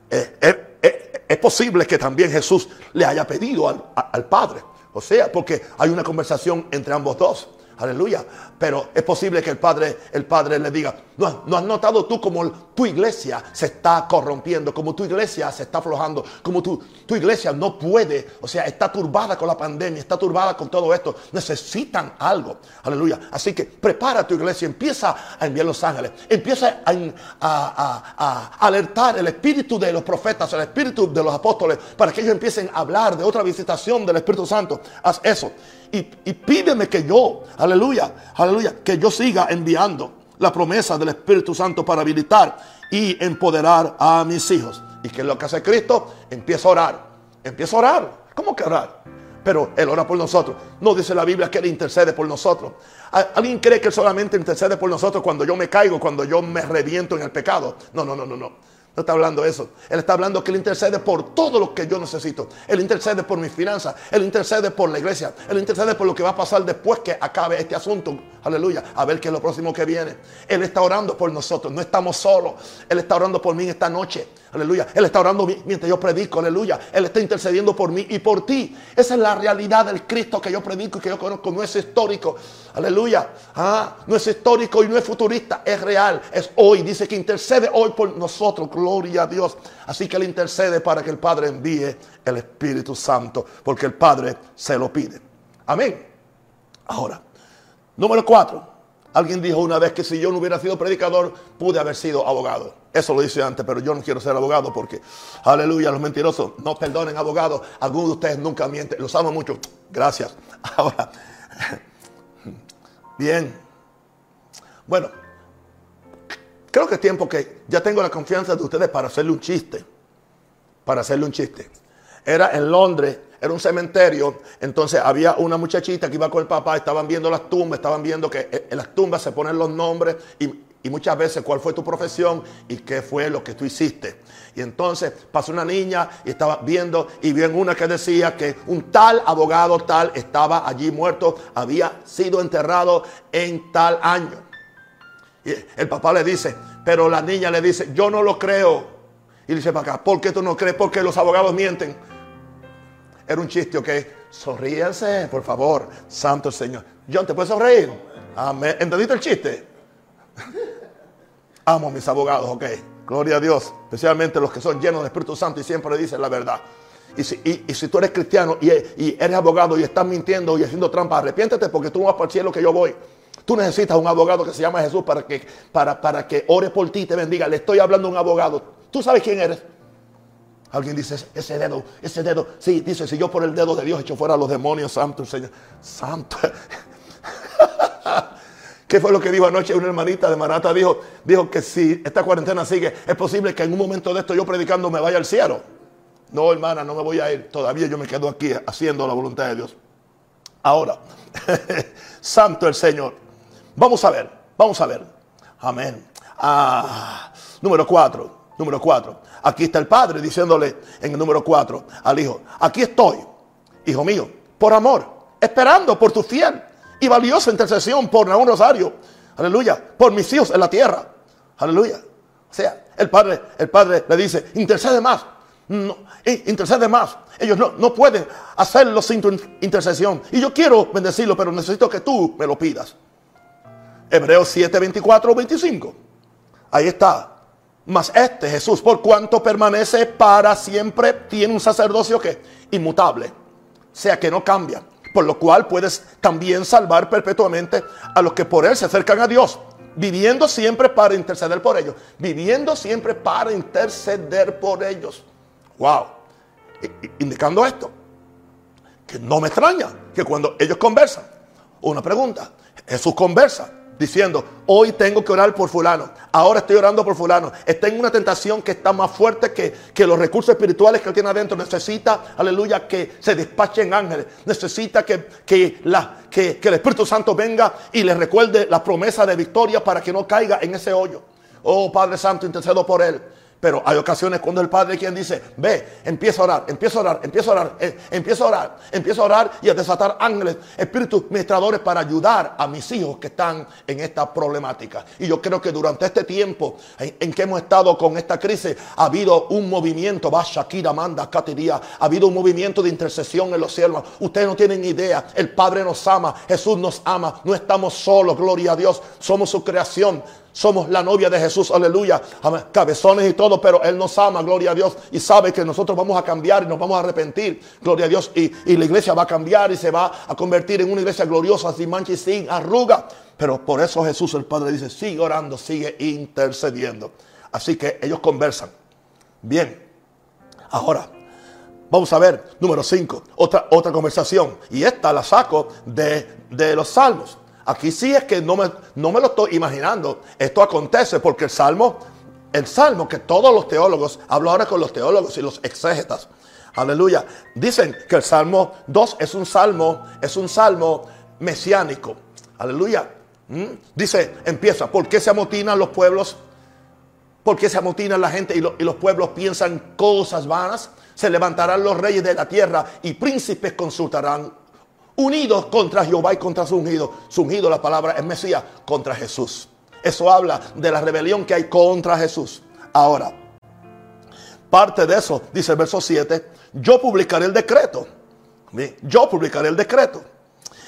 eh, eh, eh, es posible que también Jesús le haya pedido al Padre o sea, porque hay una conversación entre ambos dos. Aleluya. Pero es posible que el padre, el padre le diga, no, no has notado tú como tu iglesia se está corrompiendo, como tu iglesia se está aflojando, como tu, tu iglesia no puede, o sea, está turbada con la pandemia, está turbada con todo esto. Necesitan algo. Aleluya. Así que prepara tu iglesia, empieza a enviar los ángeles, empieza a, a alertar el espíritu de los profetas, el espíritu de los apóstoles, para que ellos empiecen a hablar de otra visitación del Espíritu Santo. Haz eso y, pídeme que yo, aleluya, aleluya, que yo siga enviando la promesa del Espíritu Santo para habilitar y empoderar a mis hijos. ¿Y que es lo que hace Cristo? Empieza a orar. Empieza a orar. ¿Cómo que orar? Pero Él ora por nosotros. No dice la Biblia que Él intercede por nosotros. ¿Alguien cree que Él solamente intercede por nosotros cuando yo me caigo, cuando yo me reviento en el pecado? No, no, no, no, no. No está hablando eso. Él está hablando que Él intercede por todo lo que yo necesito. Él intercede por mis finanzas. Él intercede por la iglesia. Él intercede por lo que va a pasar después que acabe este asunto Aleluya. A ver qué es lo próximo que viene. Él está orando por nosotros. No estamos solos. Él está orando por mí esta noche. Aleluya. Él está orando mientras yo predico. Aleluya. Él está intercediendo por mí y por ti. Esa es la realidad del Cristo que yo predico y que yo conozco. No es histórico. Aleluya. Ah, no es histórico y no es futurista. Es real. Es hoy. Dice que intercede hoy por nosotros. Gloria a Dios. Así que Él intercede para que el Padre envíe el Espíritu Santo. Porque el Padre se lo pide. Amén. Ahora. Número cuatro. Alguien dijo una vez que si yo no hubiera sido predicador, pude haber sido abogado. Eso lo dice antes, pero yo no quiero ser abogado porque, aleluya, los mentirosos, no perdonen abogado. Algunos de ustedes nunca mienten. Los amo mucho. Gracias. <laughs> Ahora, <laughs> bien. Bueno, creo que es tiempo que ya tengo la confianza de ustedes para hacerle un chiste. Para hacerle un chiste. Era en Londres era un cementerio, entonces había una muchachita que iba con el papá, estaban viendo las tumbas, estaban viendo que eh, en las tumbas se ponen los nombres y, muchas veces cuál fue tu profesión y qué fue lo que tú hiciste. Y entonces pasó una niña y estaba viendo y vio en una que decía que un tal abogado tal estaba allí muerto, había sido enterrado en tal año. Y el papá le dice, pero la niña le dice, yo no lo creo. Y dice para acá, ¿por qué tú no crees? Porque los abogados mienten. Era un chiste, ¿ok? Sonríense, por favor. Santo Señor. John, ¿te puedes sonreír? Amén. ¿Entendiste el chiste? <laughs> Amo a mis abogados, ok. Gloria a Dios. Especialmente los que son llenos de Espíritu Santo y siempre dicen la verdad. Y si, y, si tú eres cristiano y, y, eres abogado y estás mintiendo y haciendo trampa, arrepiéntete porque tú no vas para el cielo que yo voy. Tú necesitas un abogado que se llama Jesús para que, para, para que ore por ti y te bendiga. Le estoy hablando a un abogado. Tú sabes quién eres. Alguien dice, ese dedo, ese dedo. Sí, dice, si yo por el dedo de Dios echo fuera a los demonios, santo Señor. Santo. <laughs> ¿Qué fue lo que dijo anoche una hermanita de Marata? Dijo, dijo que si esta cuarentena sigue, es posible que en un momento de esto yo predicando me vaya al cielo. No, hermana, no me voy a ir. Todavía yo me quedo aquí haciendo la voluntad de Dios. Ahora, <laughs> santo el Señor. Vamos a ver, vamos a ver. Amén. Ah, número cuatro. Número cuatro. Aquí está el padre diciéndole en el número cuatro al hijo, aquí estoy, hijo mío, por amor, esperando por tu fiel y valiosa intercesión por un rosario. Aleluya. Por mis hijos en la tierra. Aleluya. O sea, el padre, el padre le dice, intercede más. No, intercede más. Ellos no, no pueden hacerlo sin tu intercesión. Y yo quiero bendecirlo, pero necesito que tú me lo pidas. Hebreos 7, 24, 25. Ahí está. Mas este Jesús, por cuanto permanece para siempre, tiene un sacerdocio que inmutable, sea que no cambia, por lo cual puedes también salvar perpetuamente a los que por él se acercan a Dios, viviendo siempre para interceder por ellos, viviendo siempre para interceder por ellos. Wow, indicando esto, que no me extraña que cuando ellos conversan, una pregunta, Jesús conversa diciendo, hoy tengo que orar por fulano, ahora estoy orando por fulano, está en una tentación que está más fuerte que, que los recursos espirituales que él tiene adentro, necesita, aleluya, que se despachen ángeles, necesita que, que, la, que, que el Espíritu Santo venga y le recuerde la promesa de victoria para que no caiga en ese hoyo. Oh Padre Santo, intercedo por él. Pero hay ocasiones cuando el Padre quien dice, ve, empieza a orar, empieza a orar, empieza a orar, eh, empieza a orar, empieza a orar y a desatar ángeles, espíritus ministradores para ayudar a mis hijos que están en esta problemática. Y yo creo que durante este tiempo en, que hemos estado con esta crisis, ha habido un movimiento, va Shakira, manda, Katiria, ha habido un movimiento de intercesión en los cielos. Ustedes no tienen idea, el Padre nos ama, Jesús nos ama, no estamos solos, gloria a Dios, somos su creación. Somos la novia de Jesús, aleluya. Cabezones y todo, pero Él nos ama, gloria a Dios. Y sabe que nosotros vamos a cambiar y nos vamos a arrepentir, gloria a Dios. Y, la iglesia va a cambiar y se va a convertir en una iglesia gloriosa, sin mancha y sin arruga. Pero por eso Jesús, el Padre, dice, sigue orando, sigue intercediendo. Así que ellos conversan. Bien, ahora vamos a ver, número 5, otra, otra conversación. Y esta la saco de, de los salmos. Aquí sí es que no me, no me lo estoy imaginando. Esto acontece porque el Salmo, el Salmo que todos los teólogos, hablo ahora con los teólogos y los exégetas, aleluya, dicen que el Salmo 2 es un salmo, es un salmo mesiánico. Aleluya. ¿Mm? Dice, empieza, ¿por qué se amotinan los pueblos? ¿Por qué se amotinan la gente y, y los pueblos piensan cosas vanas? Se levantarán los reyes de la tierra y príncipes consultarán unidos contra Jehová y contra su ungido. Su ungido, la palabra es Mesías, contra Jesús. Eso habla de la rebelión que hay contra Jesús. Ahora, parte de eso, dice el verso 7, yo publicaré el decreto. Yo publicaré el decreto.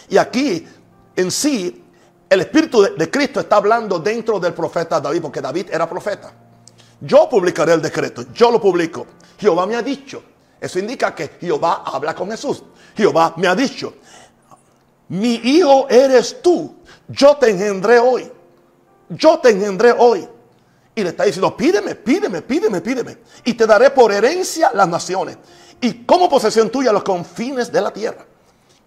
Y aquí, en sí, el Espíritu de, Cristo está hablando dentro del profeta David, porque David era profeta. Yo publicaré el decreto, yo lo publico. Jehová me ha dicho. Eso indica que Jehová habla con Jesús. Jehová me ha dicho, mi hijo eres tú, yo te engendré hoy. Yo te engendré hoy. Y le está diciendo, pídeme, pídeme, pídeme, pídeme. Y te daré por herencia las naciones. Y como posesión tuya los confines de la tierra.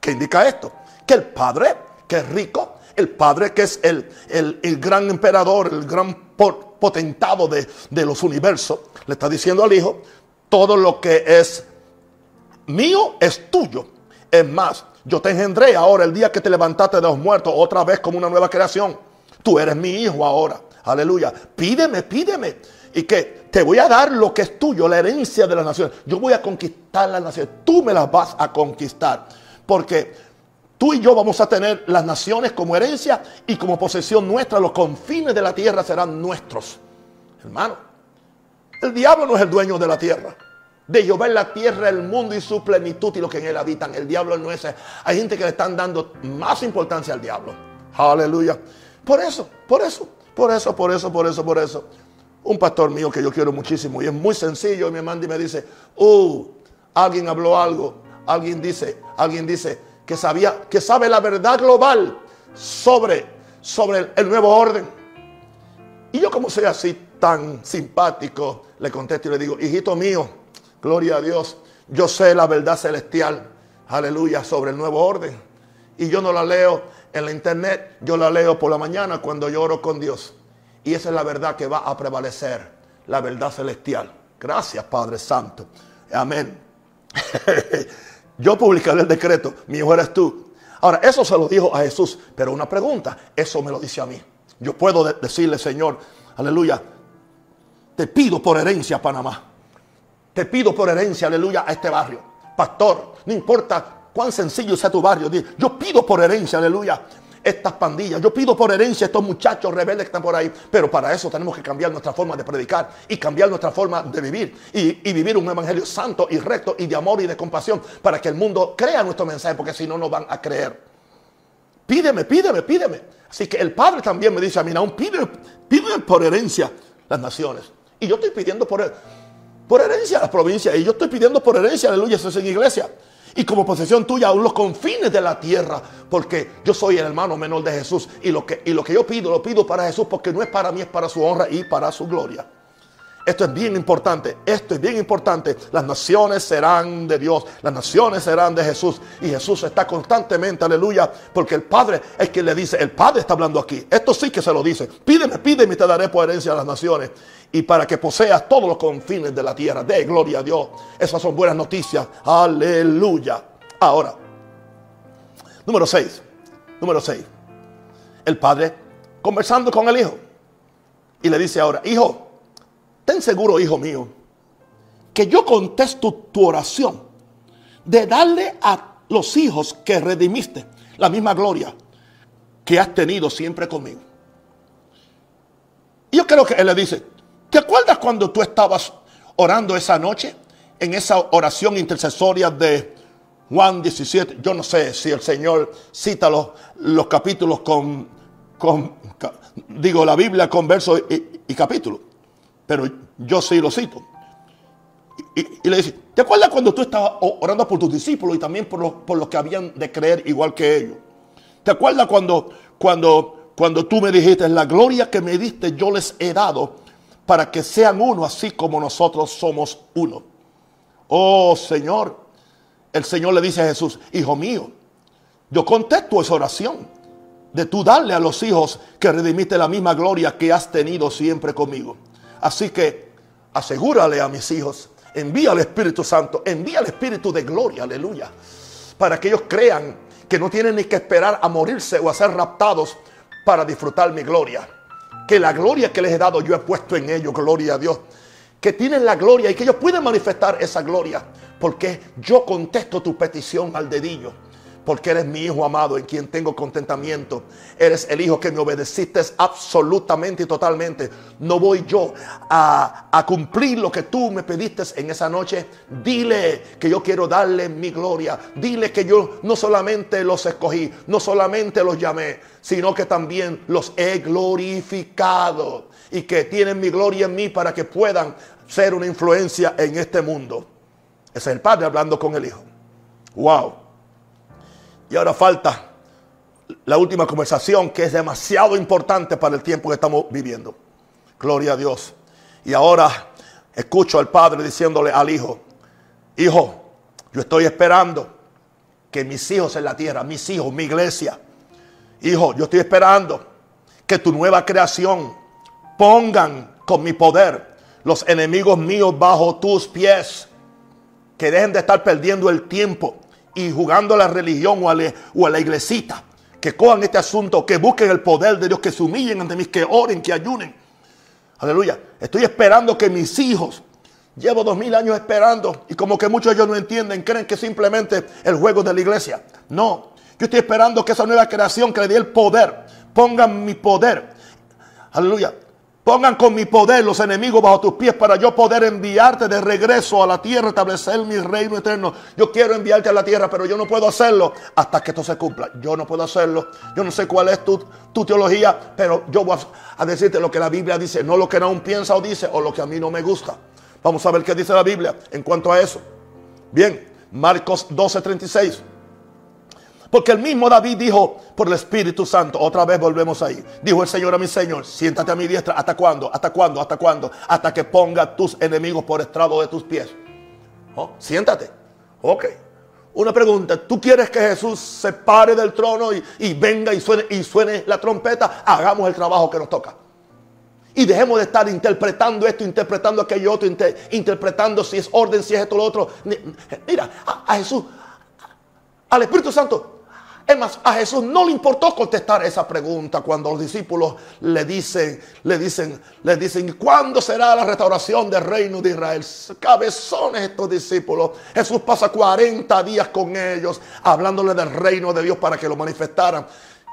¿Qué indica esto? Que el Padre, que es rico, el Padre que es el, el, gran emperador, el gran potentado de, de los universos, le está diciendo al Hijo, todo lo que es mío es tuyo. Es más, yo te engendré ahora el día que te levantaste de los muertos, otra vez como una nueva creación. Tú eres mi hijo ahora. Aleluya. Pídeme, pídeme. Y que te voy a dar lo que es tuyo, la herencia de las naciones. Yo voy a conquistar las naciones. Tú me las vas a conquistar. Porque Tú y yo vamos a tener las naciones como herencia y como posesión nuestra. Los confines de la tierra serán nuestros. Hermano, el diablo no es el dueño de la tierra. De Jehová en la tierra, el mundo y su plenitud y lo que en él habitan. El diablo no es. Hay gente que le están dando más importancia al diablo. Aleluya. Por eso, por eso, por eso, por eso, por eso, por eso. Un pastor mío que yo quiero muchísimo y es muy sencillo me manda y me dice, uh, alguien habló algo, alguien dice, alguien dice, que sabía, que sabe la verdad global sobre, sobre el, nuevo orden. Y yo como soy así tan simpático, le contesto y le digo, hijito mío, gloria a Dios, yo sé la verdad celestial, aleluya, sobre el nuevo orden. Y yo no la leo en la internet, yo la leo por la mañana cuando lloro con Dios. Y esa es la verdad que va a prevalecer, la verdad celestial. Gracias, Padre Santo. Amén. <laughs> Yo publicaré el decreto, mi hijo eres tú. Ahora, eso se lo dijo a Jesús, pero una pregunta, eso me lo dice a mí. Yo puedo decirle, Señor, aleluya, te pido por herencia Panamá. Te pido por herencia, aleluya, a este barrio. Pastor, no importa cuán sencillo sea tu barrio, yo pido por herencia, aleluya, estas pandillas. Yo pido por herencia a estos muchachos rebeldes que están por ahí. Pero para eso tenemos que cambiar nuestra forma de predicar y cambiar nuestra forma de vivir. Y, vivir un evangelio santo y recto y de amor y de compasión para que el mundo crea nuestro mensaje, porque si no, no van a creer. Pídeme, pídeme, pídeme. Así que el Padre también me dice a mí, aún pide, por herencia las naciones. Y yo estoy pidiendo por, por herencia las provincias. Y yo estoy pidiendo por herencia, aleluya, eso es en iglesia y como posesión tuya aún los confines de la tierra, porque yo soy el hermano menor de Jesús y lo que, y lo que yo pido, lo pido para Jesús porque no es para mí, es para su honra y para su gloria. Esto es bien importante, esto es bien importante. Las naciones serán de Dios, las naciones serán de Jesús. Y Jesús está constantemente, aleluya, porque el Padre es quien le dice, el Padre está hablando aquí. Esto sí que se lo dice. Pídeme, pídeme y te daré por herencia a las naciones. Y para que poseas todos los confines de la tierra. De gloria a Dios. Esas son buenas noticias. Aleluya. Ahora, número 6. Número 6. El Padre conversando con el Hijo. Y le dice ahora, Hijo, ten seguro, hijo mío, que yo contesto tu oración de darle a los hijos que redimiste la misma gloria que has tenido siempre conmigo. Y yo creo que él le dice, ¿te acuerdas cuando tú estabas orando esa noche en esa oración intercesoria de Juan 17? Yo no sé si el Señor cita los, los capítulos con, con, digo, la Biblia con versos y, y capítulos pero yo sí lo cito. Y, le dice, ¿te acuerdas cuando tú estabas orando por tus discípulos y también por los, por los que habían de creer igual que ellos? ¿Te acuerdas cuando, cuando, cuando tú me dijiste, la gloria que me diste yo les he dado para que sean uno así como nosotros somos uno? Oh Señor, el Señor le dice a Jesús, hijo mío, yo contesto esa oración de tú darle a los hijos que redimiste la misma gloria que has tenido siempre conmigo. Así que asegúrale a mis hijos, envía al Espíritu Santo, envía al Espíritu de gloria, aleluya, para que ellos crean que no tienen ni que esperar a morirse o a ser raptados para disfrutar mi gloria. Que la gloria que les he dado yo he puesto en ellos, gloria a Dios. Que tienen la gloria y que ellos pueden manifestar esa gloria. Porque yo contesto tu petición al dedillo. Porque eres mi hijo amado en quien tengo contentamiento. Eres el hijo que me obedeciste absolutamente y totalmente. No voy yo a, cumplir lo que tú me pediste en esa noche. Dile que yo quiero darle mi gloria. Dile que yo no solamente los escogí, no solamente los llamé, sino que también los he glorificado y que tienen mi gloria en mí para que puedan ser una influencia en este mundo. Es el padre hablando con el hijo. Wow. Y ahora falta la última conversación que es demasiado importante para el tiempo que estamos viviendo. Gloria a Dios. Y ahora escucho al padre diciéndole al hijo, hijo, yo estoy esperando que mis hijos en la tierra, mis hijos, mi iglesia, hijo, yo estoy esperando que tu nueva creación pongan con mi poder los enemigos míos bajo tus pies. Que dejen de estar perdiendo el tiempo y jugando a la religión o a, la, iglesita. Que cojan este asunto, que busquen el poder de Dios, que se humillen ante mí, que oren, que ayunen. Aleluya. Estoy esperando que mis hijos, llevo dos mil años esperando y como que muchos de ellos no entienden, creen que simplemente el juego de la iglesia. No, yo estoy esperando que esa nueva creación que le dé el poder, pongan mi poder. Aleluya. Pongan con mi poder los enemigos bajo tus pies para yo poder enviarte de regreso a la tierra, establecer mi reino eterno. Yo quiero enviarte a la tierra, pero yo no puedo hacerlo hasta que esto se cumpla. Yo no puedo hacerlo. Yo no sé cuál es tu, tu teología, pero yo voy a, decirte lo que la Biblia dice, no lo que aún piensa o dice o lo que a mí no me gusta. Vamos a ver qué dice la Biblia en cuanto a eso. Bien, Marcos 12:36. Porque el mismo David dijo por el Espíritu Santo, otra vez volvemos ahí. Dijo el Señor a mi Señor, siéntate a mi diestra. ¿Hasta cuándo? ¿Hasta cuándo? ¿Hasta cuándo? Hasta que ponga tus enemigos por estrado de tus pies. Oh, siéntate. Ok. Una pregunta, ¿tú quieres que Jesús se pare del trono y, venga y suene, y suene la trompeta? Hagamos el trabajo que nos toca. Y dejemos de estar interpretando esto, interpretando aquello otro, interpretando si es orden, si es esto, lo otro. Mira, a Jesús, al Espíritu Santo, a Jesús no le importó contestar esa pregunta cuando los discípulos le dicen, le dicen, le dicen, ¿cuándo será la restauración del reino de Israel? Cabezones estos discípulos. Jesús pasa 40 días con ellos hablándole del reino de Dios para que lo manifestaran.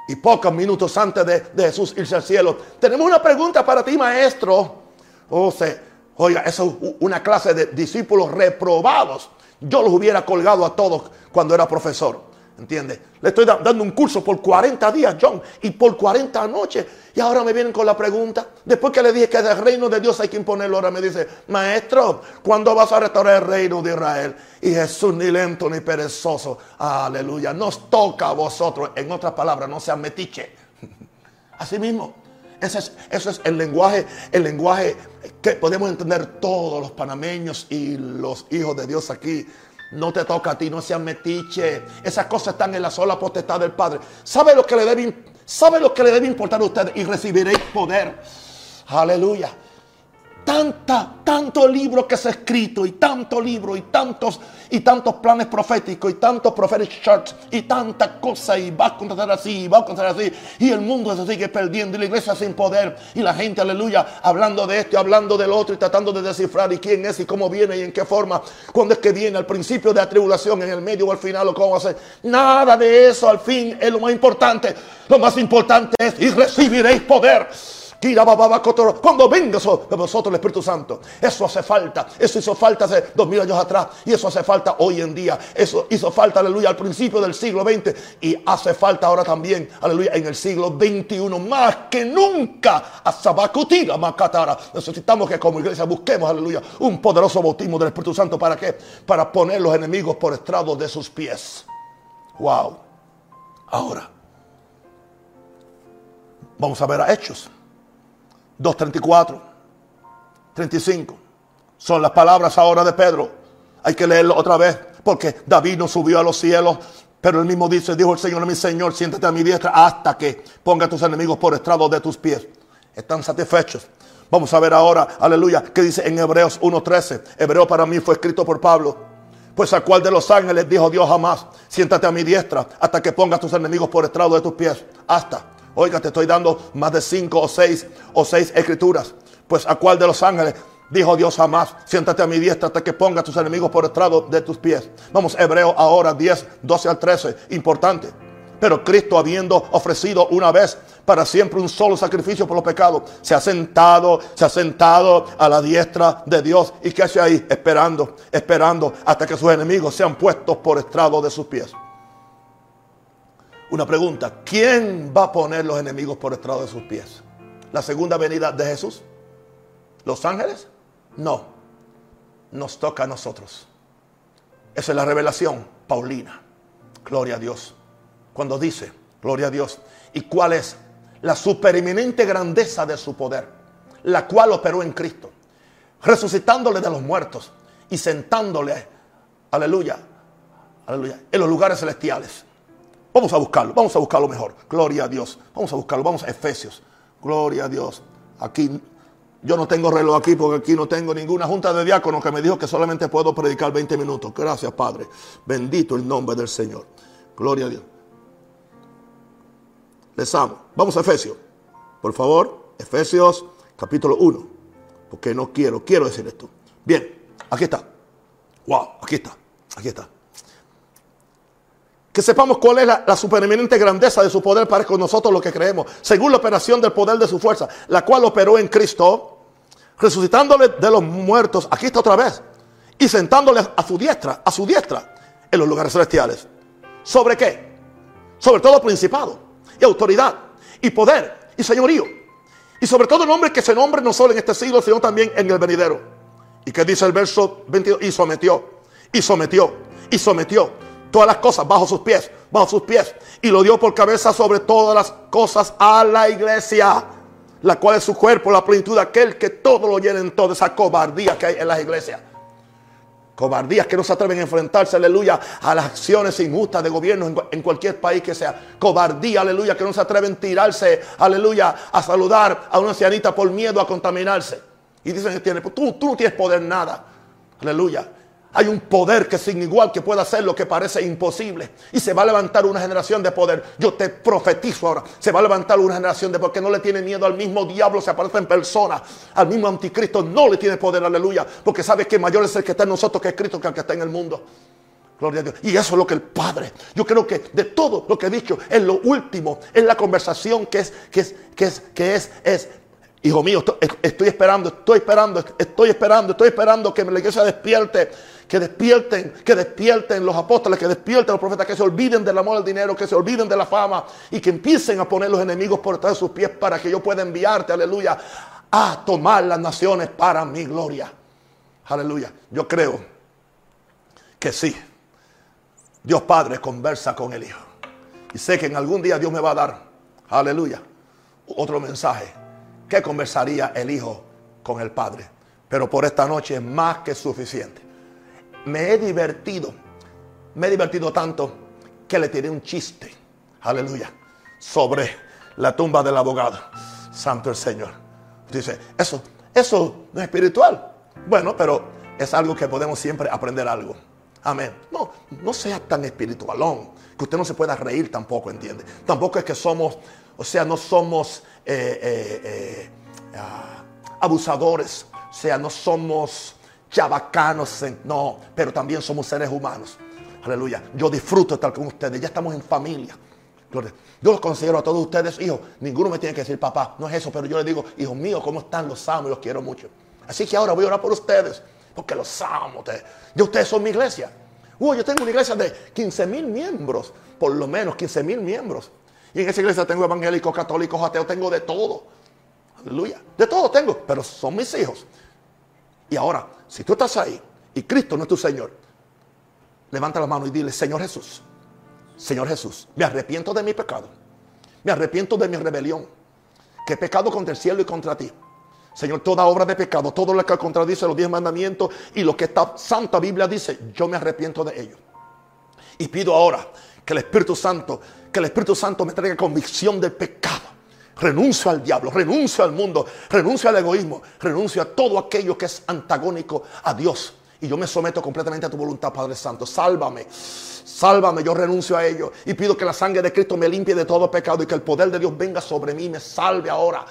Y pocos minutos antes de, Jesús irse al cielo, tenemos una pregunta para ti, maestro. O sea, oiga, eso es una clase de discípulos reprobados. Yo los hubiera colgado a todos cuando era profesor. ¿Entiendes? Le estoy dando un curso por 40 días, John, y por 40 noches. Y ahora me vienen con la pregunta. Después que le dije que del reino de Dios hay que imponerlo, ahora me dice, maestro, ¿cuándo vas a restaurar el reino de Israel? Y Jesús ni lento ni perezoso. Aleluya. Nos toca a vosotros. En otras palabras, no sean metiche. <laughs> Así mismo. Ese es, eso es el lenguaje, el lenguaje que podemos entender todos los panameños y los hijos de Dios aquí no te toca a ti, no seas metiche. Esas cosas están en la sola potestad del Padre. ¿Sabe lo que le debe, sabe lo que le debe importar a usted? Y recibiréis poder. Aleluya tanta, tanto libro que se ha escrito y tanto libro y tantos y tantos planes proféticos y tantos prophetic charts y tanta cosa y va a contar así y va a contar así y el mundo se sigue perdiendo y la iglesia sin poder y la gente, aleluya, hablando de esto y hablando del otro y tratando de descifrar y quién es y cómo viene y en qué forma, cuándo es que viene, al principio de la tribulación, en el medio o al final o cómo hacer. Nada de eso al fin es lo más importante. Lo más importante es y recibiréis poder. Cuando venga de vosotros el Espíritu Santo. Eso hace falta. Eso hizo falta hace dos mil años atrás. Y eso hace falta hoy en día. Eso hizo falta, aleluya, al principio del siglo XX. Y hace falta ahora también, aleluya, en el siglo XXI. Más que nunca. A Sabacutira, Macatara. Necesitamos que como iglesia busquemos, aleluya, un poderoso bautismo del Espíritu Santo. ¿Para qué? Para poner los enemigos por estrado de sus pies. Wow. Ahora. Vamos a ver a Hechos. 2.34, 35. Son las palabras ahora de Pedro. Hay que leerlo otra vez porque David no subió a los cielos. Pero él mismo dice, dijo el Señor a mi Señor, siéntate a mi diestra hasta que ponga a tus enemigos por estrado de tus pies. Están satisfechos. Vamos a ver ahora, aleluya, qué dice en Hebreos 1.13. Hebreo para mí fue escrito por Pablo. Pues a cuál de los ángeles dijo Dios jamás, siéntate a mi diestra hasta que pongas tus enemigos por estrado de tus pies. Hasta. Oiga, te estoy dando más de cinco o seis o seis escrituras. Pues a cuál de los ángeles Dijo Dios jamás, siéntate a mi diestra hasta que ponga a tus enemigos por estrado de tus pies. Vamos, Hebreo ahora 10, 12 al 13, importante. Pero Cristo habiendo ofrecido una vez para siempre un solo sacrificio por los pecados, se ha sentado, se ha sentado a la diestra de Dios. ¿Y qué hace ahí? Esperando, esperando hasta que sus enemigos sean puestos por estrado de sus pies. Una pregunta, ¿quién va a poner los enemigos por estrado de sus pies? ¿La segunda venida de Jesús? ¿Los ángeles? No, nos toca a nosotros. Esa es la revelación paulina. Gloria a Dios. Cuando dice, gloria a Dios, ¿y cuál es la supereminente grandeza de su poder? La cual operó en Cristo, resucitándole de los muertos y sentándole, aleluya, aleluya, en los lugares celestiales. Vamos a buscarlo, vamos a buscarlo mejor. Gloria a Dios. Vamos a buscarlo, vamos a Efesios. Gloria a Dios. Aquí yo no tengo reloj aquí porque aquí no tengo ninguna junta de diáconos que me dijo que solamente puedo predicar 20 minutos. Gracias, Padre. Bendito el nombre del Señor. Gloria a Dios. Les amo. Vamos a Efesios. Por favor, Efesios capítulo 1. Porque no quiero, quiero decir esto. Bien, aquí está. Wow, aquí está. Aquí está. Que sepamos cuál es la, supereminente grandeza de su poder para con nosotros lo que creemos, según la operación del poder de su fuerza, la cual operó en Cristo, resucitándole de los muertos, aquí está otra vez, y sentándole a su diestra, a su diestra, en los lugares celestiales. ¿Sobre qué? Sobre todo principado, y autoridad, y poder, y señorío, y sobre todo el nombre que se nombre no solo en este siglo, sino también en el venidero. ¿Y qué dice el verso 22? Y sometió, y sometió, y sometió todas las cosas bajo sus pies, bajo sus pies. Y lo dio por cabeza sobre todas las cosas a la iglesia, la cual es su cuerpo, la plenitud de aquel que todo lo llena en toda esa cobardía que hay en las iglesias. Cobardías que no se atreven a enfrentarse, aleluya, a las acciones injustas de gobierno en, cualquier país que sea. Cobardía, aleluya, que no se atreven a tirarse, aleluya, a saludar a una ancianita por miedo a contaminarse. Y dicen que tiene, tú, tú no tienes poder nada. Aleluya. Hay un poder que sin igual que pueda hacer lo que parece imposible. Y se va a levantar una generación de poder. Yo te profetizo ahora. Se va a levantar una generación de porque no le tiene miedo al mismo diablo. Se aparece en persona. Al mismo anticristo no le tiene poder. Aleluya. Porque sabe que mayor es el que está en nosotros que es Cristo que el que está en el mundo. Gloria a Dios. Y eso es lo que el Padre. Yo creo que de todo lo que he dicho, en lo último, en la conversación que es, que es, que es, que es, es Hijo mío, estoy esperando, estoy esperando, estoy esperando, estoy esperando que la iglesia despierte que despierten, que despierten los apóstoles, que despierten los profetas, que se olviden del amor al dinero, que se olviden de la fama y que empiecen a poner los enemigos por detrás de sus pies para que yo pueda enviarte, aleluya, a tomar las naciones para mi gloria. Aleluya. Yo creo que sí. Dios Padre conversa con el Hijo. Y sé que en algún día Dios me va a dar, aleluya, otro mensaje. ¿Qué conversaría el Hijo con el Padre? Pero por esta noche es más que suficiente me he divertido. Me he divertido tanto que le tiré un chiste. Aleluya. Sobre la tumba del abogado. Santo el Señor. Dice, eso, eso no es espiritual. Bueno, pero es algo que podemos siempre aprender algo. Amén. No, no sea tan espiritualón. Que usted no se pueda reír tampoco, ¿entiende? Tampoco es que somos, o sea, no somos eh, eh, eh, ah, abusadores. O sea, no somos chabacanos, no, pero también somos seres humanos. Aleluya. Yo disfruto estar con ustedes. Ya estamos en familia. Yo los considero a todos ustedes hijos. Ninguno me tiene que decir papá. No es eso, pero yo les digo, hijos míos, ¿cómo están? Los amo y los quiero mucho. Así que ahora voy a orar por ustedes. Porque los amo. Ustedes. Ya ustedes son mi iglesia. Uh, yo tengo una iglesia de 15 mil miembros. Por lo menos 15 mil miembros. Y en esa iglesia tengo evangélicos, católicos, ateos. Tengo de todo. Aleluya. De todo tengo. Pero son mis hijos. Y ahora, si tú estás ahí y Cristo no es tu Señor, levanta la mano y dile, Señor Jesús, Señor Jesús, me arrepiento de mi pecado. Me arrepiento de mi rebelión. Que he pecado contra el cielo y contra ti. Señor, toda obra de pecado, todo lo que contradice los diez mandamientos y lo que esta santa Biblia dice, yo me arrepiento de ello. Y pido ahora que el Espíritu Santo, que el Espíritu Santo me traiga convicción del pecado. Renuncio al diablo, renuncio al mundo, renuncio al egoísmo, renuncio a todo aquello que es antagónico a Dios Y yo me someto completamente a tu voluntad, Padre Santo. Sálvame. Sálvame, yo renuncio a ello. Y pido que la sangre de Cristo me limpie de todo pecado y que el poder de Dios venga sobre mí y me salve ahora.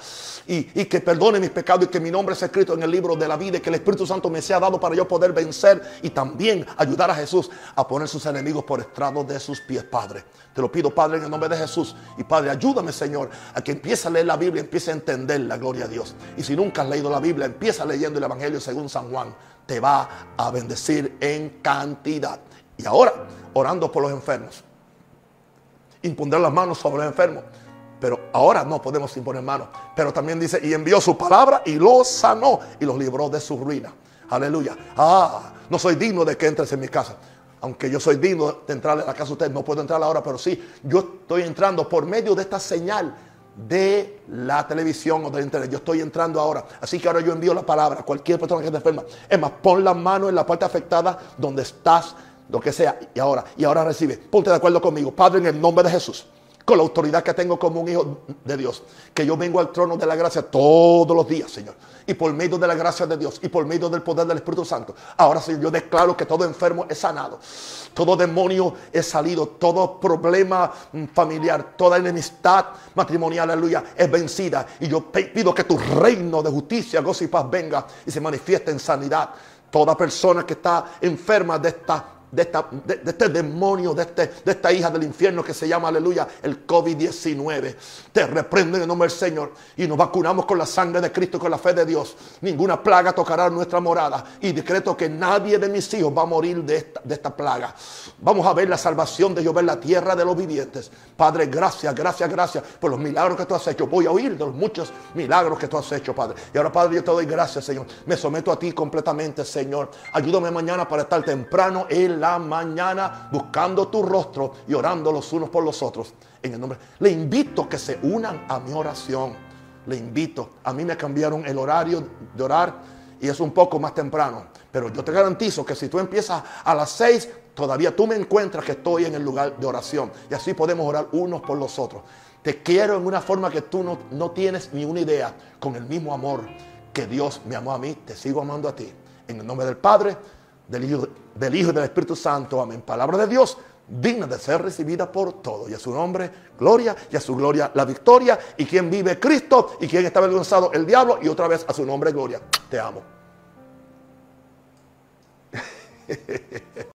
Y, que perdone mis pecados y que mi nombre sea escrito en el libro de la vida y que el Espíritu Santo me sea dado para yo poder vencer y también ayudar a Jesús a poner sus enemigos por estrado de sus pies, Padre. Te lo pido, Padre, en el nombre de Jesús. Y Padre, ayúdame, Señor, a que empiece a leer la Biblia, empiece a entender la gloria de Dios. Y si nunca has leído la Biblia, empieza leyendo el Evangelio según San Juan te va a bendecir en cantidad. Y ahora, orando por los enfermos. Imponer las manos sobre los enfermos. Pero ahora no podemos imponer manos. Pero también dice, y envió su palabra y los sanó y los libró de su ruina. Aleluya. Ah, no soy digno de que entres en mi casa. Aunque yo soy digno de entrar a la casa de usted, no puedo entrar ahora, pero sí, yo estoy entrando por medio de esta señal de la televisión o del internet. Yo estoy entrando ahora. Así que ahora yo envío la palabra a cualquier persona que esté enferma. Es más, pon la mano en la parte afectada donde estás, lo que sea. Y ahora, y ahora recibe. Ponte de acuerdo conmigo. Padre, en el nombre de Jesús con la autoridad que tengo como un hijo de Dios, que yo vengo al trono de la gracia todos los días, Señor. Y por medio de la gracia de Dios y por medio del poder del Espíritu Santo, ahora Señor, yo declaro que todo enfermo es sanado, todo demonio es salido, todo problema familiar, toda enemistad matrimonial, aleluya, es vencida. Y yo pido que tu reino de justicia, gozo y paz venga y se manifieste en sanidad. Toda persona que está enferma de esta de, este demonio, de, este, de esta hija del infierno que se llama, aleluya, el COVID-19. Te reprendo en el nombre del Señor y nos vacunamos con la sangre de Cristo y con la fe de Dios. Ninguna plaga tocará nuestra morada y decreto que nadie de mis hijos va a morir de esta, de esta plaga. Vamos a ver la salvación de Dios, ver la tierra de los vivientes. Padre, gracias, gracias, gracias por los milagros que tú has hecho. Voy a oír de los muchos milagros que tú has hecho, Padre. Y ahora, Padre, yo te doy gracias, Señor. Me someto a ti completamente, Señor. Ayúdame mañana para estar temprano en la mañana buscando tu rostro y orando los unos por los otros. En el nombre. Le invito que se unan a mi oración. Le invito. A mí me cambiaron el horario de orar y es un poco más temprano. Pero yo te garantizo que si tú empiezas a las seis, todavía tú me encuentras que estoy en el lugar de oración. Y así podemos orar unos por los otros. Te quiero en una forma que tú no, no tienes ni una idea. Con el mismo amor que Dios me amó a mí, te sigo amando a ti. En el nombre del Padre, del Hijo, del Hijo y del Espíritu Santo. Amén. Palabra de Dios, digna de ser recibida por todos. Y a su nombre, gloria, y a su gloria, la victoria. Y quien vive Cristo, y quien está avergonzado, el diablo. Y otra vez a su nombre, gloria. Te amo. <laughs>